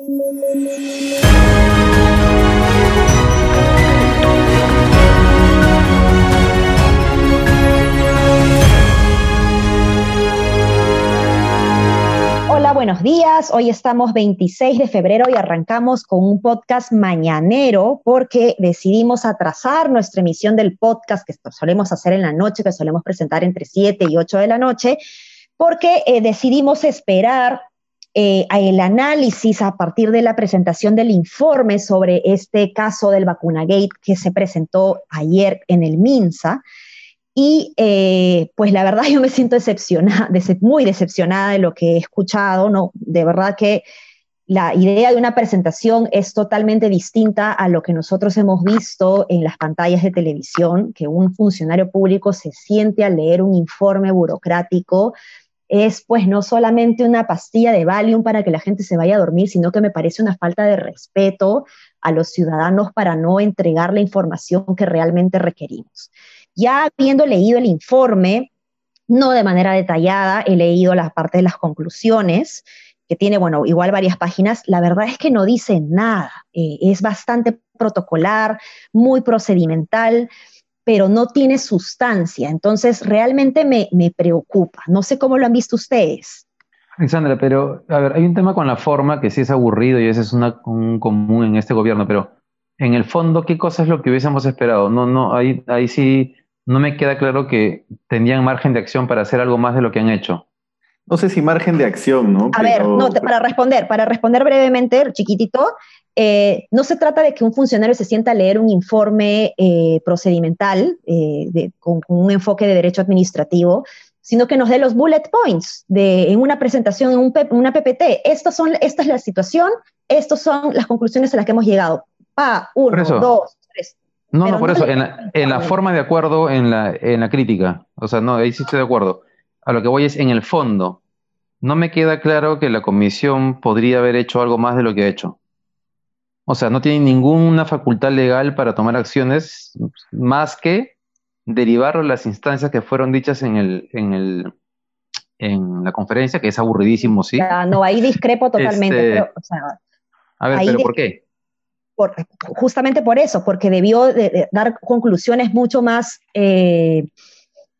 Hola, buenos días. Hoy estamos 26 de febrero y arrancamos con un podcast mañanero porque decidimos atrasar nuestra emisión del podcast que solemos hacer en la noche, que solemos presentar entre 7 y 8 de la noche, porque eh, decidimos esperar eh, el análisis a partir de la presentación del informe sobre este caso del vacunagate que se presentó ayer en el MINSA. Y eh, pues la verdad yo me siento decepcionada, muy decepcionada de lo que he escuchado, ¿no? De verdad que la idea de una presentación es totalmente distinta a lo que nosotros hemos visto en las pantallas de televisión, que un funcionario público se siente a leer un informe burocrático. Es pues no solamente una pastilla de Valium para que la gente se vaya a dormir, sino que me parece una falta de respeto a los ciudadanos para no entregar la información que realmente requerimos. Ya habiendo leído el informe, no de manera detallada, he leído la parte de las conclusiones, que tiene, bueno, igual varias páginas, la verdad es que no dice nada. Eh, es bastante protocolar, muy procedimental, pero no tiene sustancia. Entonces, realmente me, me preocupa. No sé cómo lo han visto ustedes. Alexandra, pero a ver, hay un tema con la forma que sí es aburrido y ese es una, un común en este gobierno, pero en el fondo, ¿qué cosa es lo que hubiésemos esperado? No, no, ahí, ahí sí no me queda claro que tendrían margen de acción para hacer algo más de lo que han hecho. No sé si margen de acción, ¿no? A ver, no, para responder, para responder brevemente, chiquitito, eh, no se trata de que un funcionario se sienta a leer un informe eh, procedimental eh, con, un enfoque de derecho administrativo, sino que nos dé los bullet points de, en una presentación, en una PPT. Estas son, esta es la situación, estas son las conclusiones a las que hemos llegado. Pa, uno, dos, tres. No, no, por eso, en la, en la, forma de acuerdo, en la, en la crítica, o sea, no, ahí sí estoy de acuerdo. A lo que voy es en el fondo. No me queda claro que la comisión podría haber hecho algo más de lo que ha hecho. O sea, no tiene ninguna facultad legal para tomar acciones más que derivar las instancias que fueron dichas en el, en el, en la conferencia, que es aburridísimo, sí. no, ahí discrepo totalmente. Este, a ver, pero ¿por qué? justamente por eso, porque debió de, dar conclusiones mucho más, eh,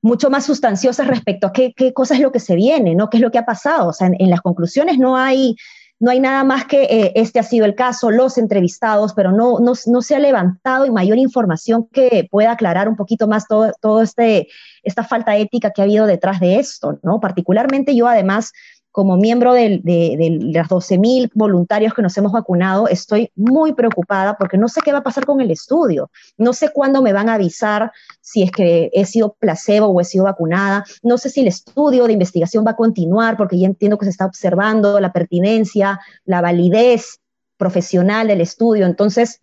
mucho más sustanciosas respecto a qué, qué, cosa es lo que se viene, ¿no? qué es lo que ha pasado. O sea, en, las conclusiones no hay, no hay nada más que eh, este ha sido el caso, los entrevistados, pero no, no, no, se ha levantado y mayor información que pueda aclarar un poquito más todo, todo este, esta falta ética que ha habido detrás de esto, ¿no? Particularmente yo además como miembro de, de, de las 12.000 voluntarios que nos hemos vacunado, estoy muy preocupada porque no sé qué va a pasar con el estudio. No sé cuándo me van a avisar si es que he sido placebo o he sido vacunada. No sé si el estudio de investigación va a continuar porque ya entiendo que se está observando la pertinencia, la validez profesional del estudio. Entonces,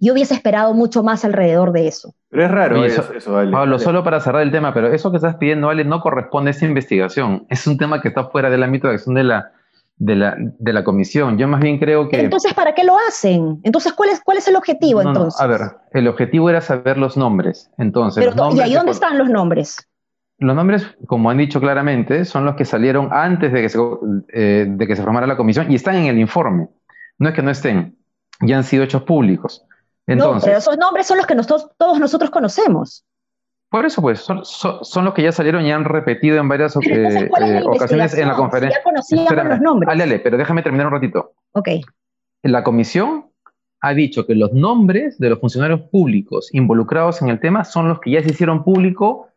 yo hubiese esperado mucho más alrededor de eso. Pero es raro eso, eso, Pablo, solo para cerrar el tema, pero eso que estás pidiendo, Ale, no corresponde a esa investigación. Es un tema que está fuera del ámbito de acción de la, de la, de la comisión. Yo más bien creo que... Entonces, ¿para qué lo hacen? Entonces, ¿cuál es, cuál es el objetivo entonces? a ver, el objetivo era saber los nombres. Entonces, ¿Y ahí dónde están los nombres? Los nombres, como han dicho claramente, son los que salieron antes de que, se, eh, de que se formara la comisión y están en el informe. No es que no estén, ya han sido hechos públicos. Entonces, no, pero esos nombres son los que nosotros, todos nosotros conocemos. Por eso, pues, son, son, los que ya salieron y han repetido en varias eh, eh, ocasiones en la conferencia. Ya conocíamos los nombres. Ale, ale, pero déjame terminar un ratito. Ok. La comisión ha dicho que los nombres de los funcionarios públicos involucrados en el tema son los que ya se hicieron público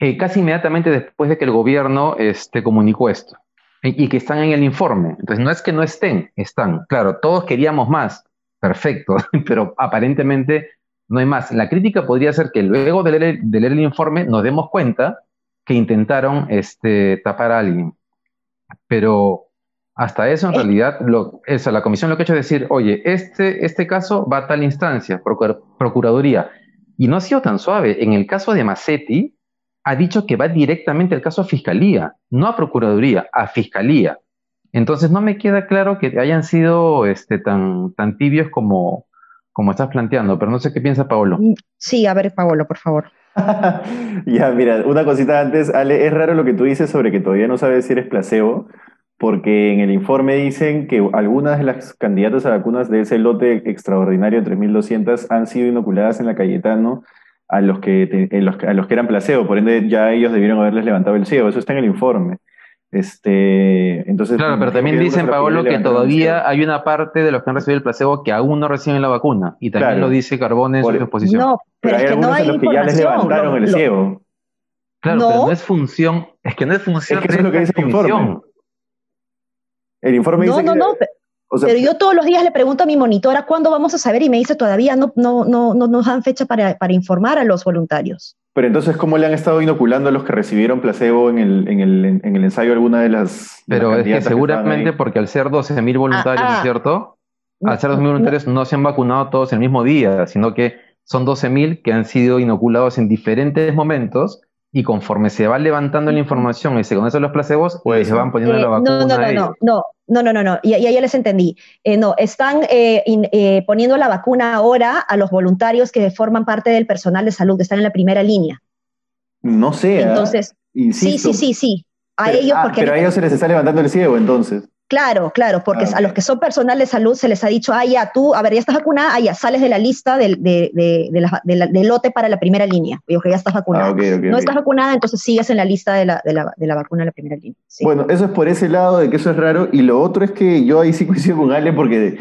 eh, casi inmediatamente después de que el gobierno este, comunicó esto y que están en el informe. Entonces, no es que no estén, están. Claro, todos queríamos más, perfecto, pero aparentemente no hay más. La crítica podría ser que luego de leer, el informe nos demos cuenta que intentaron este, tapar a alguien. Pero hasta eso, en realidad, lo, eso, la comisión lo que ha hecho es decir, oye, este, este caso va a tal instancia, Procuraduría. Y no ha sido tan suave. En el caso de Massetti, ha dicho que va directamente al caso a Fiscalía, no a Procuraduría, a Fiscalía. Entonces no me queda claro que hayan sido este, tan, tan tibios como, como estás planteando, pero no sé qué piensa Paolo. Mm, sí, a ver, Paolo, por favor. ya, mira, una cosita antes, Ale, es raro lo que tú dices sobre que todavía no sabes si eres placebo, porque en el informe dicen que algunas de las candidatas a vacunas de ese lote extraordinario de 3.200 han sido inoculadas en la Cayetano a los, que, a los que eran placebo, por ende ya ellos debieron haberles levantado el ciego, eso está en el informe. Este, entonces, claro, pero también dicen, Paolo, que todavía hay una parte de los que han recibido el placebo que aún no reciben la vacuna. Y también lo dice Carbone en su exposición. No, pero, es que no hay los que ya les levantaron el ciego. Claro, pero no es función, es que no es función. Es que eso es lo que dice el informe. El informe no, dice no, no, pero yo todos los días le pregunto a mi monitora cuándo vamos a saber y me dice todavía no, no, no, no nos dan fecha para, para informar a los voluntarios. Pero entonces, ¿cómo le han estado inoculando a los que recibieron placebo en el, en el, en el ensayo alguna de las... Pero es que seguramente porque al ser 12.000 voluntarios, ¿no es ah, ah. cierto? Al ser 12.000 voluntarios no se han vacunado todos el mismo día, sino que son 12.000 que han sido inoculados en diferentes momentos y conforme se va levantando la información y se conocen los placebos, pues se van poniendo la eh, vacuna. No, no, no, no, no, no, no, no, no, y, ya les entendí. Eh, no, están eh, poniendo la vacuna ahora a los voluntarios que forman parte del personal de salud, que están en la primera línea. No sé. Entonces, sí, sí, sí, sí. A ellos ah, porque pero a ellos se les está levantando el ciego, entonces. Claro, claro, porque ah, a los que son personal de salud se les ha dicho, ah, ya, tú, a ver, ya estás vacunada, ah, ya, sales de la lista del, de, de, lote para la primera línea. Digo que ya estás vacunada. Ah, no estás vacunada, entonces sigues en la lista de la, vacuna de la primera línea. Bueno, eso es por ese lado de que eso es raro. Y lo otro es que yo ahí sí coincido con Ale porque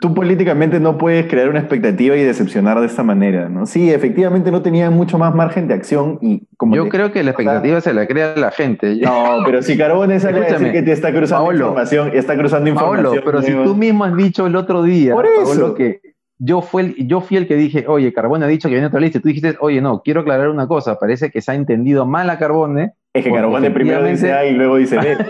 tú políticamente no puedes crear una expectativa y decepcionar de esta manera, ¿no? Sí, efectivamente no tenían mucho más margen de acción y como Yo creo que la expectativa se la crea la gente. No, pero si Carbone sale a decir que te está cruzando información, está cruzando información. pero si tú mismo has dicho el otro día, Por eso. que yo, fue el, yo fui el que dije, oye, Carbone ha dicho que viene otra lista, y tú dijiste, oye, no, quiero aclarar una cosa, parece que se ha entendido mal a Carbone. Es que Carbone primero dice A y luego dice B. ¿no?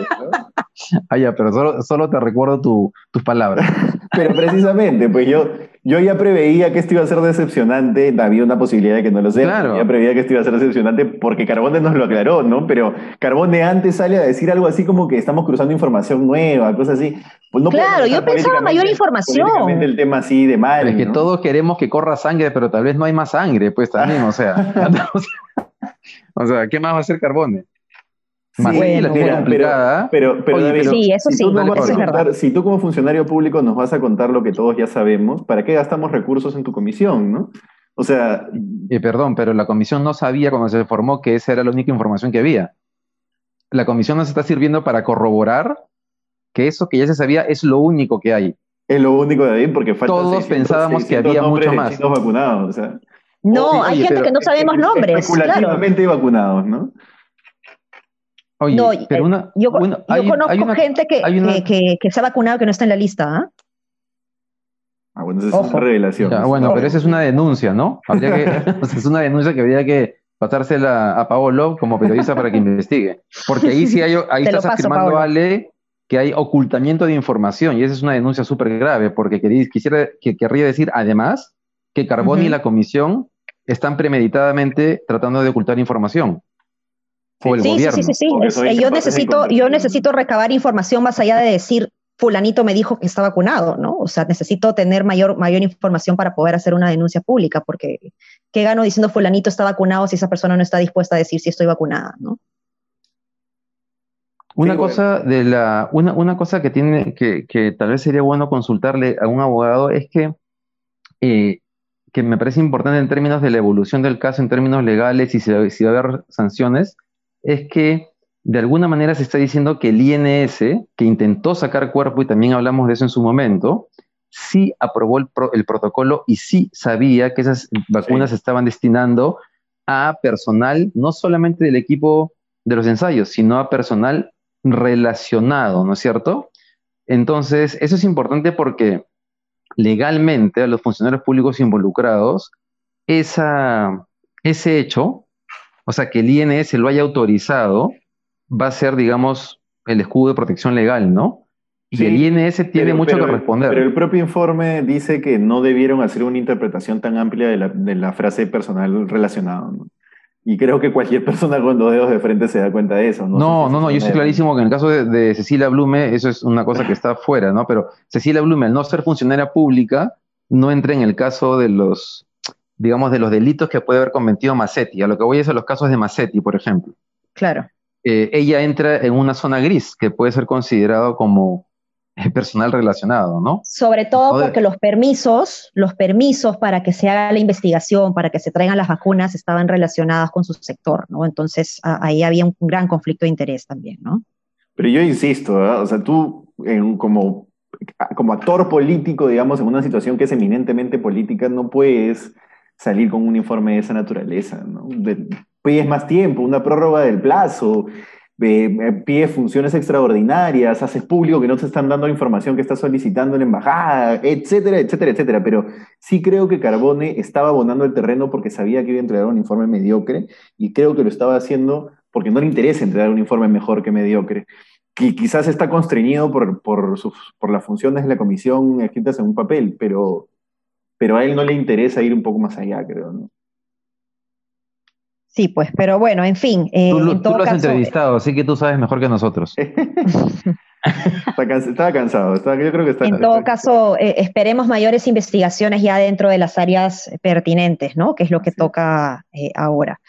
ah, ya, pero solo, solo te recuerdo tus palabras. pero precisamente, pues yo, yo ya preveía que esto iba a ser decepcionante, había una posibilidad de que no lo sea, claro. ya preveía que esto iba a ser decepcionante porque Carbone nos lo aclaró, ¿no? Pero Carbone antes sale a decir algo así como que estamos cruzando información nueva, cosas así. Pues no claro, yo pensaba mayor información. el tema así de mal. Es que todos queremos que corra sangre, pero tal vez no hay más sangre, pues también, o sea. o sea, ¿qué más va a hacer Carbone? Pero, pero, sí, eso si sí, tú Si tú como funcionario público nos vas a contar lo que todos ya sabemos, ¿para qué gastamos recursos en tu comisión, no? O sea... Eh, perdón, pero la comisión no sabía cuando se formó que esa era la única información que había. La comisión nos está sirviendo para corroborar que eso que ya se sabía es lo único que hay. Es lo único de ahí porque falta Todos pensábamos que había mucho más. Vacunados, no, hay gente que no sabemos nombres. Especulativamente vacunados, ¿no? No, pero yo, conozco gente que, que, se ha vacunado que no está en la lista. ¿ah? ah bueno, esa es una revelación. bueno, pero esa es una denuncia, ¿no? es una denuncia que habría que pasársela a Paolo como periodista para que investigue. Porque ahí sí hay, ahí estás afirmando, Ale, que hay ocultamiento de información y esa es una denuncia súper grave porque quisiera, que, querría decir además que Carboni y la comisión están premeditadamente tratando de ocultar información sí, Sí, sí, sí, yo necesito, yo necesito recabar información más allá de decir fulanito me dijo que está vacunado, ¿no? O sea, necesito tener mayor, mayor información para poder hacer una denuncia pública, porque ¿qué gano diciendo fulanito está vacunado si esa persona no está dispuesta a decir si estoy vacunada, ¿no? Una cosa de la, una, una cosa que tiene, que, que, tal vez sería bueno consultarle a un abogado es que, eh, que me parece importante en términos de la evolución del caso, en términos legales y si, si va a haber sanciones, es que de alguna manera se está diciendo que el INS, que intentó sacar cuerpo, y también hablamos de eso en su momento, sí aprobó el, protocolo y sí sabía que esas vacunas se estaban destinando a personal, no solamente del equipo de los ensayos, sino a personal relacionado, ¿no es cierto? Entonces, eso es importante porque legalmente a los funcionarios públicos involucrados, esa, ese hecho o sea, que el INS lo haya autorizado, va a ser, digamos, el escudo de protección legal, ¿no? Y el INS tiene mucho que responder. Pero el propio informe dice que no debieron hacer una interpretación tan amplia de la, frase personal relacionado, ¿no? Y creo que cualquier persona con dos dedos de frente se da cuenta de eso. No, no, no, no, yo estoy clarísimo que en el caso de, de, Cecilia Blume, eso es una cosa que está fuera, ¿no? Pero Cecilia Blume, al no ser funcionaria pública, no entra en el caso de los, digamos, de los delitos que puede haber cometido Massetti. A lo que voy es a los casos de Massetti, por ejemplo. Claro. eh, ella entra en una zona gris que puede ser considerado como personal relacionado, ¿no? Sobre todo porque los permisos, los permisos para que se haga la investigación, para que se traigan las vacunas, estaban relacionados con su sector, ¿no? Entonces ahí había un gran conflicto de interés también, ¿no? Pero yo insisto, o sea, tú como, como actor político, digamos, en una situación que es eminentemente política, no puedes salir con un informe de esa naturaleza, ¿no? pides más tiempo, una prórroga del plazo, pides funciones extraordinarias, haces público que no te están dando la información que estás solicitando en la embajada, etcétera, etcétera, etcétera. Pero sí creo que Carbone estaba abonando el terreno porque sabía que iba a entregar un informe mediocre y creo que lo estaba haciendo porque no le interesa entregar un informe mejor que mediocre. Y quizás está constreñido por, por, sus, por las funciones de la comisión escritas en un papel, pero, pero a él no le interesa ir un poco más allá, creo. ¿no? Sí, pues, pero bueno, en fin. Eh, tú, lo has entrevistado, así que tú sabes mejor que nosotros. estaba cansado, estaba, yo creo que está. En todo caso, eh, esperemos mayores investigaciones ya dentro de las áreas pertinentes, ¿no? Que es lo que toca eh, ahora.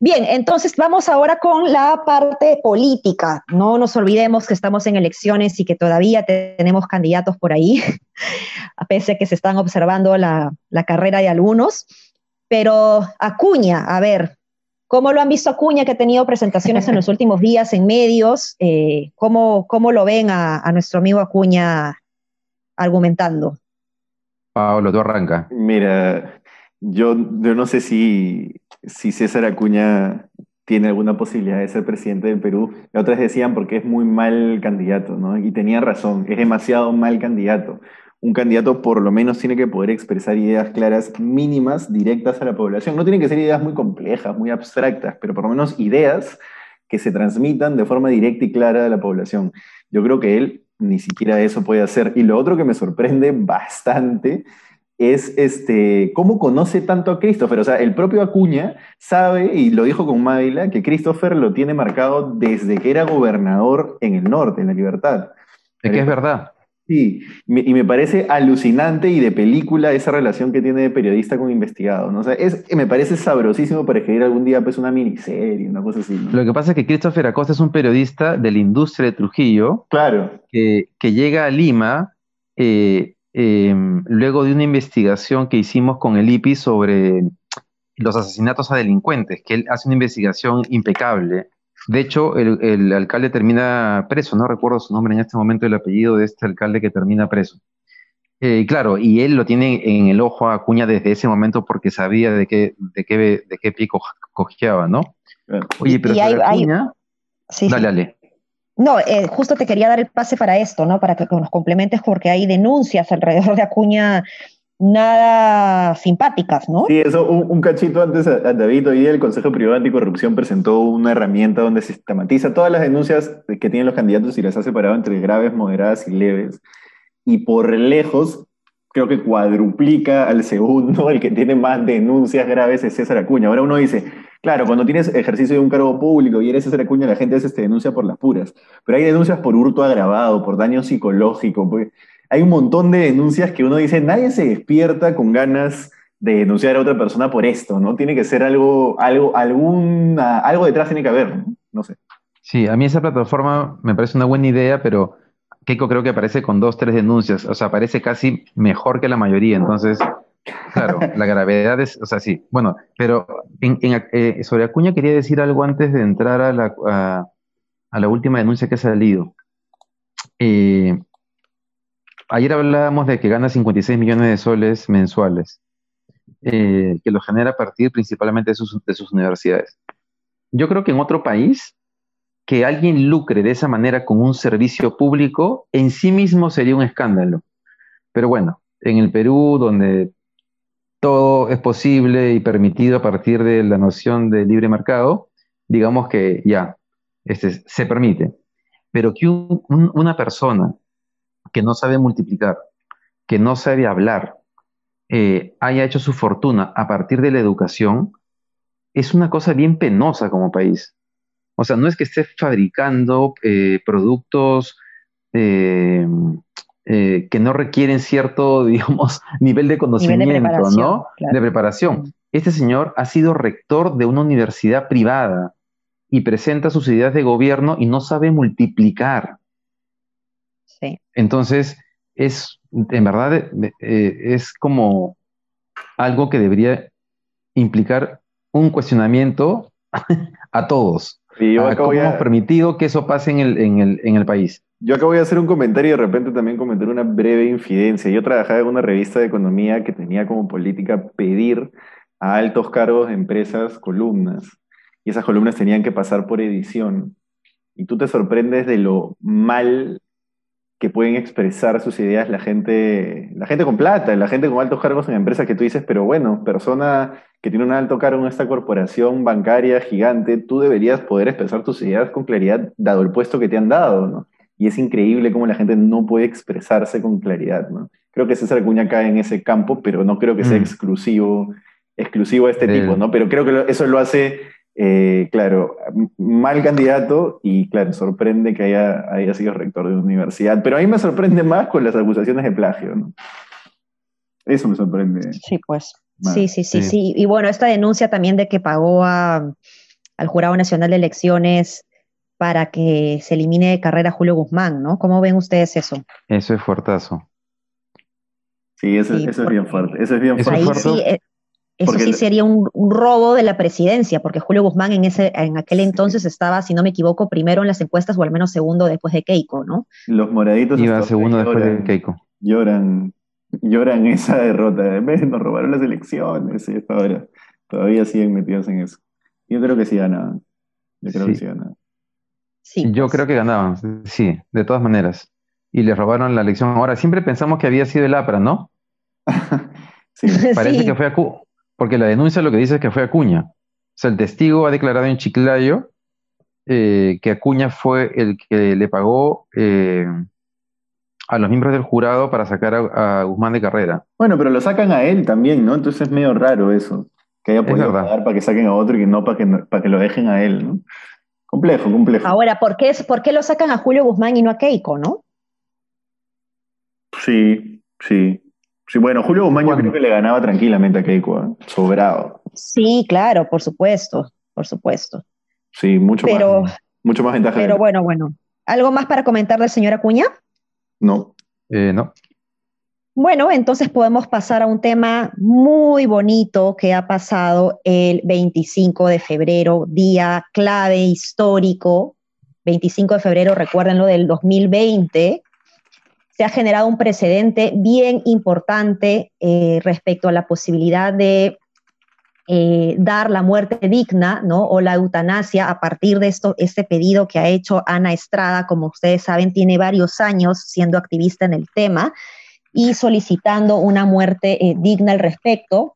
Bien, entonces vamos ahora con la parte política. No nos olvidemos que estamos en elecciones y que todavía tenemos candidatos por ahí, a pesar de que se están observando la, la carrera de algunos. Pero Acuña, a ver, ¿Cómo lo han visto Acuña, que ha tenido presentaciones en los últimos días en medios? Eh, ¿cómo, lo ven a, nuestro amigo Acuña argumentando? Pablo, tú arranca. Mira, yo, yo no sé si, si César Acuña tiene alguna posibilidad de ser presidente del Perú. Las otras decían porque es muy mal candidato, ¿no? Y tenía razón, es demasiado mal candidato un candidato por lo menos tiene que poder expresar ideas claras mínimas, directas a la población. No tienen que ser ideas muy complejas, muy abstractas, pero por lo menos ideas que se transmitan de forma directa y clara a la población. Yo creo que él ni siquiera eso puede hacer. Y lo otro que me sorprende bastante es este, cómo conoce tanto a Christopher. O sea, el propio Acuña sabe, y lo dijo con Mávila, que Christopher lo tiene marcado desde que era gobernador en el norte, en la libertad. Es que es verdad. Sí, y me parece alucinante y de película esa relación que tiene de periodista con investigado, ¿no? O sea, es, me parece sabrosísimo para escribir algún día pues una miniserie, una cosa así. Lo que pasa es que Christopher Acosta es un periodista de la industria de Trujillo. Claro. Que, llega a Lima eh, em, luego de una investigación que hicimos con el IPI sobre los asesinatos a delincuentes, que él hace una investigación impecable de hecho, el, alcalde termina preso, no recuerdo su nombre en este momento, el apellido de este alcalde que termina preso. Eh, claro, y él lo tiene en el ojo a Acuña desde ese momento porque sabía de qué, de qué, de qué pie cojeaba, ¿no? Oye, pero Acuña... dale, dale. No, eh, justo te quería dar el pase para esto, ¿no? Para que nos complementes porque hay denuncias alrededor de Acuña nada simpáticas, ¿no? Sí, eso, un, cachito antes, David, hoy el Consejo Privado Anticorrupción presentó una herramienta donde sistematiza todas las denuncias que tienen los candidatos y las ha separado entre graves, moderadas y leves. Y por lejos, creo que cuadruplica al segundo, el que tiene más denuncias graves es César Acuña. Ahora uno dice, claro, cuando tienes ejercicio de un cargo público y eres César Acuña, la gente hace esta denuncia por las puras. Pero hay denuncias por hurto agravado, por daño psicológico, pues, hay un montón de denuncias que uno dice, nadie se despierta con ganas de denunciar a otra persona por esto, ¿no? Tiene que ser algo, algo, alguna, algo detrás tiene que haber, ¿no? No sé. Sí, a mí esa plataforma me parece una buena idea, pero Keiko creo que aparece con dos, tres denuncias, o sea, aparece casi mejor que la mayoría, entonces, claro, la gravedad es, o sea, sí, bueno, pero en, eh, sobre Acuña quería decir algo antes de entrar a la, a la última denuncia que ha salido. Eh, ayer hablábamos de que gana 56 millones de soles mensuales, eh, que lo genera a partir principalmente de sus, de sus universidades. Yo creo que en otro país, que alguien lucre de esa manera con un servicio público, en sí mismo sería un escándalo. Pero bueno, en el Perú, donde todo es posible y permitido a partir de la noción de libre mercado, digamos que ya, este, se permite. Pero que una persona que no sabe multiplicar, que no sabe hablar, eh, haya hecho su fortuna a partir de la educación, es una cosa bien penosa como país. O sea, no es que esté fabricando eh, productos eh, que no requieren cierto, digamos, nivel de conocimiento, ¿no? De preparación. Este señor ha sido rector de una universidad privada y presenta sus ideas de gobierno y no sabe multiplicar. Sí. Entonces, es, en verdad, eh, es como algo que debería implicar un cuestionamiento a todos. Y yo a acá ¿Cómo voy a- hemos permitido que eso pase en el, en el, en el país? Yo acá voy a hacer un comentario y de repente también comentar una breve infidencia. Yo trabajaba en una revista de economía que tenía como política pedir a altos cargos de empresas columnas. Y esas columnas tenían que pasar por edición. Y tú te sorprendes de lo mal que pueden expresar sus ideas la gente, la gente con plata, la gente con altos cargos en empresas que tú dices, pero bueno, persona que tiene un alto cargo en esta corporación bancaria gigante, tú deberías poder expresar tus ideas con claridad dado el puesto que te han dado, ¿no? Y es increíble cómo la gente no puede expresarse con claridad, ¿no? Creo que César Acuña cae en ese campo, pero no creo que sea Mm. exclusivo, exclusivo a este tipo, ¿no? Pero creo que eso lo hace, eh, claro, mal candidato y, claro, sorprende que haya, haya sido rector de una universidad. Pero a mí me sorprende más con las acusaciones de plagio, ¿no? Eso me sorprende. Sí, pues. Sí, sí, sí, Sí. sí. Y bueno, esta denuncia también de que pagó a- al Jurado Nacional de Elecciones para que se elimine de carrera Julio Guzmán, ¿no? ¿Cómo ven ustedes eso? Eso es fuertazo. Sí, eso, Sí, eso es bien fuerte. Eso es bien Ahí fuerte. fuerte. sí, eh, eso Porque sí sería un, un robo de la presidencia, porque Julio Guzmán en ese, en aquel entonces estaba, si no me equivoco, primero en las encuestas o al menos segundo después de Keiko, ¿no? Los moraditos Iba segundo después de Keiko. lloran, lloran esa derrota. En vez de nos robaron las elecciones y hasta ahora todavía siguen metidos en eso. Yo creo que sí ganaban. Yo creo que Sí. ganaban. Sí, Yo pues. creo que ganaban, sí, de todas maneras. Y les robaron la elección. Ahora, siempre pensamos que había sido el APRA, ¿no? Sí. Parece Sí. que fue Acu, porque la denuncia lo que dice es que fue Acuña. O sea, el testigo ha declarado en Chiclayo eh, que Acuña fue el que le pagó eh, a los miembros del jurado para sacar a, a Guzmán de carrera. Bueno, pero lo sacan a él también, ¿no? Entonces es medio raro eso. Que haya podido pagar para que saquen a otro y que no para que, no- para que lo dejen a él, ¿no? Complejo, complejo. Ahora, ¿por qué, es- ¿por qué lo sacan a Julio Guzmán y no a Keiko, no? Sí, sí. Sí, bueno, Julio Guzmán creo que le ganaba tranquilamente a Keiko, ¿eh? Sobrado. Sí, claro, por supuesto, por supuesto. Sí, mucho Pero, más, mucho más ventaja. pero bueno, bueno. ¿Algo más para comentar del señor Acuña? No. Eh, ¿no? Bueno, entonces podemos pasar a un tema muy bonito que ha pasado el 25 de febrero, día clave histórico. 25 de febrero, recuérdenlo, del 2020. Se ha generado un precedente bien importante eh, respecto a la posibilidad de eh, dar la muerte digna, ¿no? O la eutanasia a partir de esto, este pedido que ha hecho Ana Estrada, como ustedes saben, tiene varios años siendo activista en el tema y solicitando una muerte eh, digna al respecto.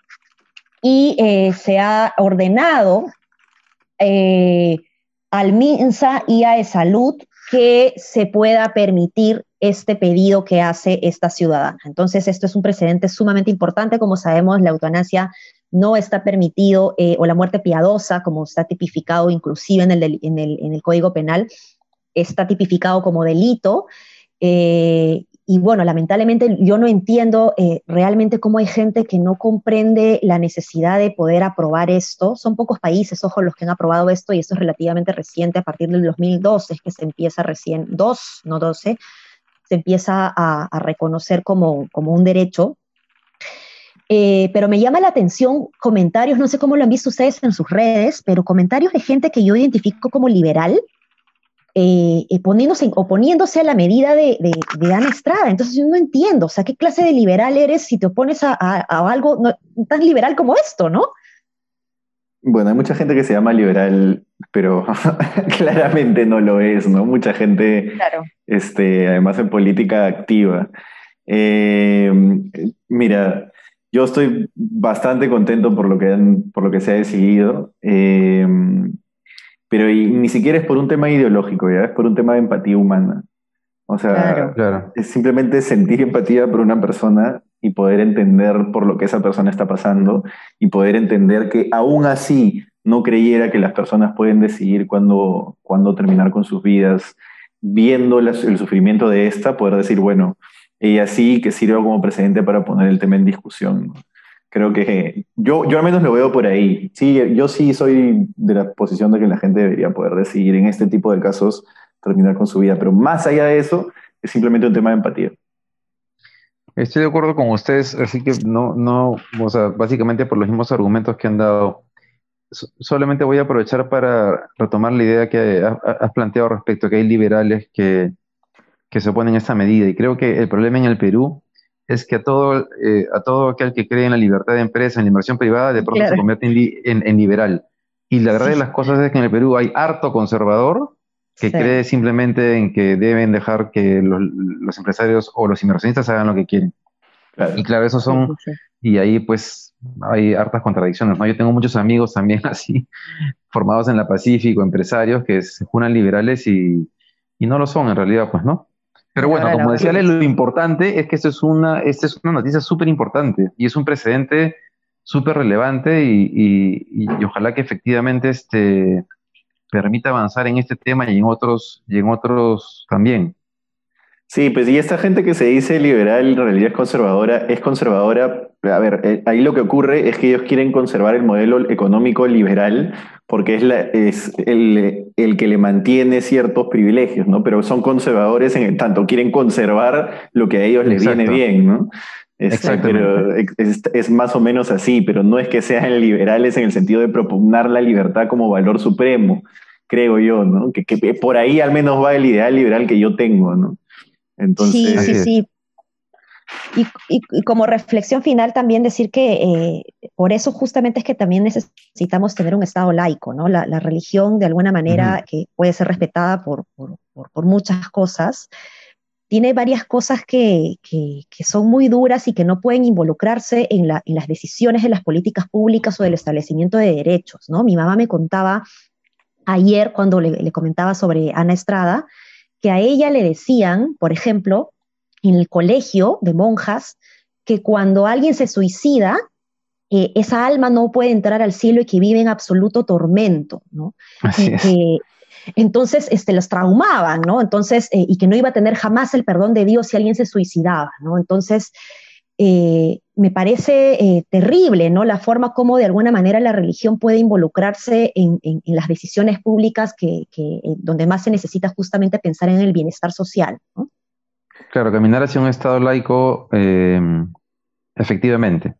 Y se ha ordenado al MINSA y a Salud que se pueda permitir este pedido que hace esta ciudadana. Entonces, esto es un precedente sumamente importante. Como sabemos, la eutanasia no está permitido, eh, o la muerte piadosa, como está tipificado inclusive en el, en el, en el Código Penal, está tipificado como delito. Eh, y bueno, lamentablemente yo no entiendo eh, realmente cómo hay gente que no comprende la necesidad de poder aprobar esto. Son pocos países, ojo, los que han aprobado esto y esto es relativamente reciente, a partir del 2012 es que se empieza recién, dos, no 12, se empieza a, reconocer como, como un derecho. Eh, pero me llama la atención comentarios, no sé cómo lo han visto ustedes en sus redes, pero comentarios de gente que yo identifico como liberal, eh, eh, poniéndose, oponiéndose a la medida de, de, de, Ana Estrada. Entonces yo no entiendo, o sea, ¿qué clase de liberal eres si te opones a, a, a algo no, tan liberal como esto, no? Bueno, hay mucha gente que se llama liberal, pero claramente no lo es, ¿no? Mucha gente, claro. este, además en política activa. Eh, mira, yo estoy bastante contento por lo que, han, por lo que se ha decidido. Eh, pero y, ni siquiera es por un tema ideológico, ya es por un tema de empatía humana. O sea, claro, claro. es simplemente sentir empatía por una persona y poder entender por lo que esa persona está pasando y poder entender que aún así no creyera que las personas pueden decidir cuándo, cuándo terminar con sus vidas, viendo las, el sufrimiento de esta, poder decir, bueno, ella sí que sirva como precedente para poner el tema en discusión. Creo que yo, yo al menos lo veo por ahí. Sí, yo sí soy de la posición de que la gente debería poder decidir en este tipo de casos terminar con su vida, pero más allá de eso, es simplemente un tema de empatía. Estoy de acuerdo con ustedes, así que no, no, o sea, básicamente por los mismos argumentos que han dado, solamente voy a aprovechar para retomar la idea que has planteado respecto a que hay liberales que, que se oponen a esta medida. Y creo que el problema en el Perú es que a todo, eh, a todo aquel que cree en la libertad de empresa, en la inversión privada, de pronto se convierte en, liberal. Y la verdad de las cosas es que en el Perú hay harto conservador que cree simplemente en que deben dejar que los, empresarios o los inversionistas hagan lo que quieren. Y claro, esos son, y ahí pues hay hartas contradicciones, ¿no? Yo tengo muchos amigos también así, formados en la Pacífico, empresarios que se juran liberales y, y no lo son en realidad, pues, ¿no? Pero bueno, como decía, lo importante es que esto es una, esta es una noticia súper importante y es un precedente súper relevante y, ojalá que efectivamente este, permita avanzar en este tema y en otros, y en otros también. Sí, pues y esta gente que se dice liberal en realidad es conservadora, es conservadora. A ver, eh, ahí lo que ocurre es que ellos quieren conservar el modelo económico liberal porque es, la, es el, el, que le mantiene ciertos privilegios, ¿no? Pero son conservadores en tanto quieren conservar lo que a ellos les viene bien, ¿no? Este, pero es, es, más o menos así, pero no es que sean liberales en el sentido de propugnar la libertad como valor supremo, creo yo, ¿no? Que, que por ahí al menos va el ideal liberal que yo tengo, ¿no? Sí, sí, sí. Y, como reflexión final también decir que eh, por eso justamente es que también necesitamos tener un Estado laico, ¿no? La, religión de alguna manera que puede ser respetada por, muchas cosas, tiene varias cosas que, son muy duras y que no pueden involucrarse en, las decisiones de las políticas públicas o del establecimiento de derechos, ¿no? Mi mamá me contaba ayer cuando le comentaba sobre Ana Estrada, que a ella le decían, por ejemplo, en el colegio de monjas, que cuando alguien se suicida, eh, esa alma no puede entrar al cielo y que vive en absoluto tormento, ¿no? entonces, este, los traumaban, ¿no? Entonces, eh, y que no iba a tener jamás el perdón de Dios si alguien se suicidaba, ¿no? Entonces, eh, me parece eh, terrible, ¿no? La forma como de alguna manera la religión puede involucrarse en, las decisiones públicas que, eh, donde más se necesita justamente pensar en el bienestar social, Claro, caminar hacia un Estado laico, efectivamente.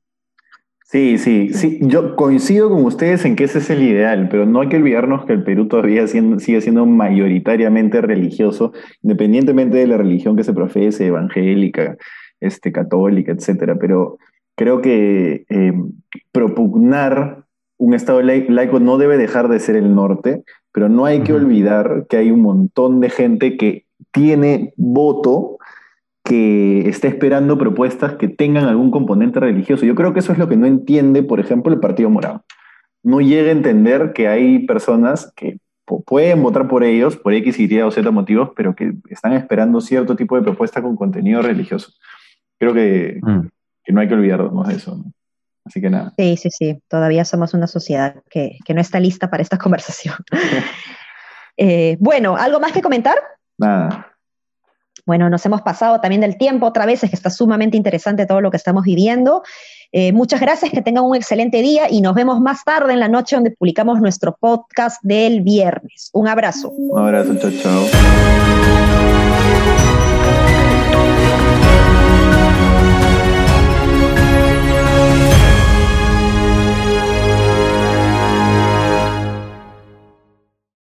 Sí, sí, sí. Yo coincido con ustedes en que ese es el ideal, pero no hay que olvidarnos que el Perú todavía sigue siendo mayoritariamente religioso, independientemente de la religión que se profese, evangélica, este, católica, etcétera, pero creo que eh, propugnar un Estado laico no debe dejar de ser el norte, pero no hay que olvidar que hay un montón de gente que tiene voto que está esperando propuestas que tengan algún componente religioso. Yo creo que eso es lo que no entiende, por ejemplo, el Partido Morado. No llega a entender que hay personas que pueden votar por ellos, por X, Y o Z motivos, pero que están esperando cierto tipo de propuesta con contenido religioso. Creo que, mm. que no hay que olvidarnos de eso. Así que nada. Sí, sí, sí. Todavía somos una sociedad que, que no está lista para esta conversación. Eh, bueno, ¿algo más que comentar? Nada. Bueno, nos hemos pasado también del tiempo otra vez, es que está sumamente interesante todo lo que estamos viviendo. Eh, muchas gracias, que tengan un excelente día y nos vemos más tarde en la noche donde publicamos nuestro podcast del viernes. Un abrazo. Un abrazo, chao, chao.